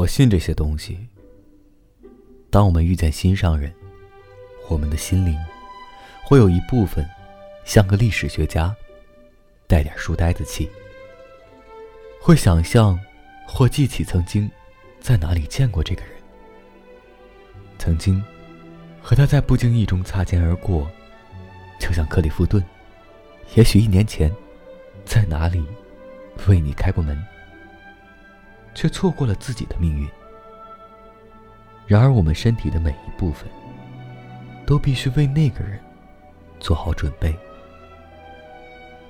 我信这些东西。当我们遇见心上人，我们的心灵会有一部分像个历史学家，带点书呆子气，会想象或记起曾经在哪里见过这个人，曾经和他在不经意中擦肩而过，就像克里夫顿，也许一年前在哪里为你开过门。却错过了自己的命运。然而，我们身体的每一部分，都必须为那个人做好准备。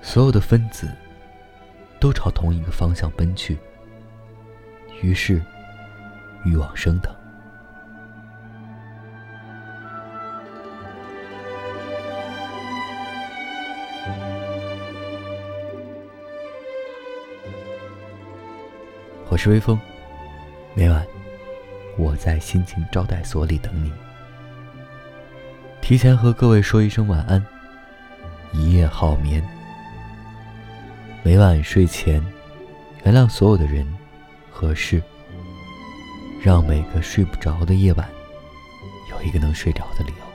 所有的分子都朝同一个方向奔去，于是欲望升腾。我是微风，每晚我在心情招待所里等你。提前和各位说一声晚安，一夜好眠。每晚睡前，原谅所有的人和事，让每个睡不着的夜晚有一个能睡着的理由。